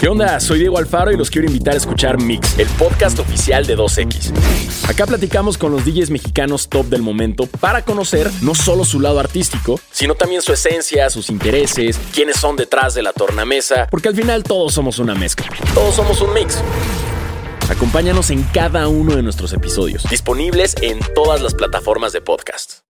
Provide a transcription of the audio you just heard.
¿Qué onda? Soy Diego Alfaro y los quiero invitar a escuchar Mix, el podcast oficial de 2X. Acá platicamos con los DJs mexicanos top del momento para conocer no solo su lado artístico, sino también su esencia, sus intereses, quiénes son detrás de la tornamesa, porque al final todos somos una mezcla. Todos somos un mix. Acompáñanos en cada uno de nuestros episodios, disponibles en todas las plataformas de podcast.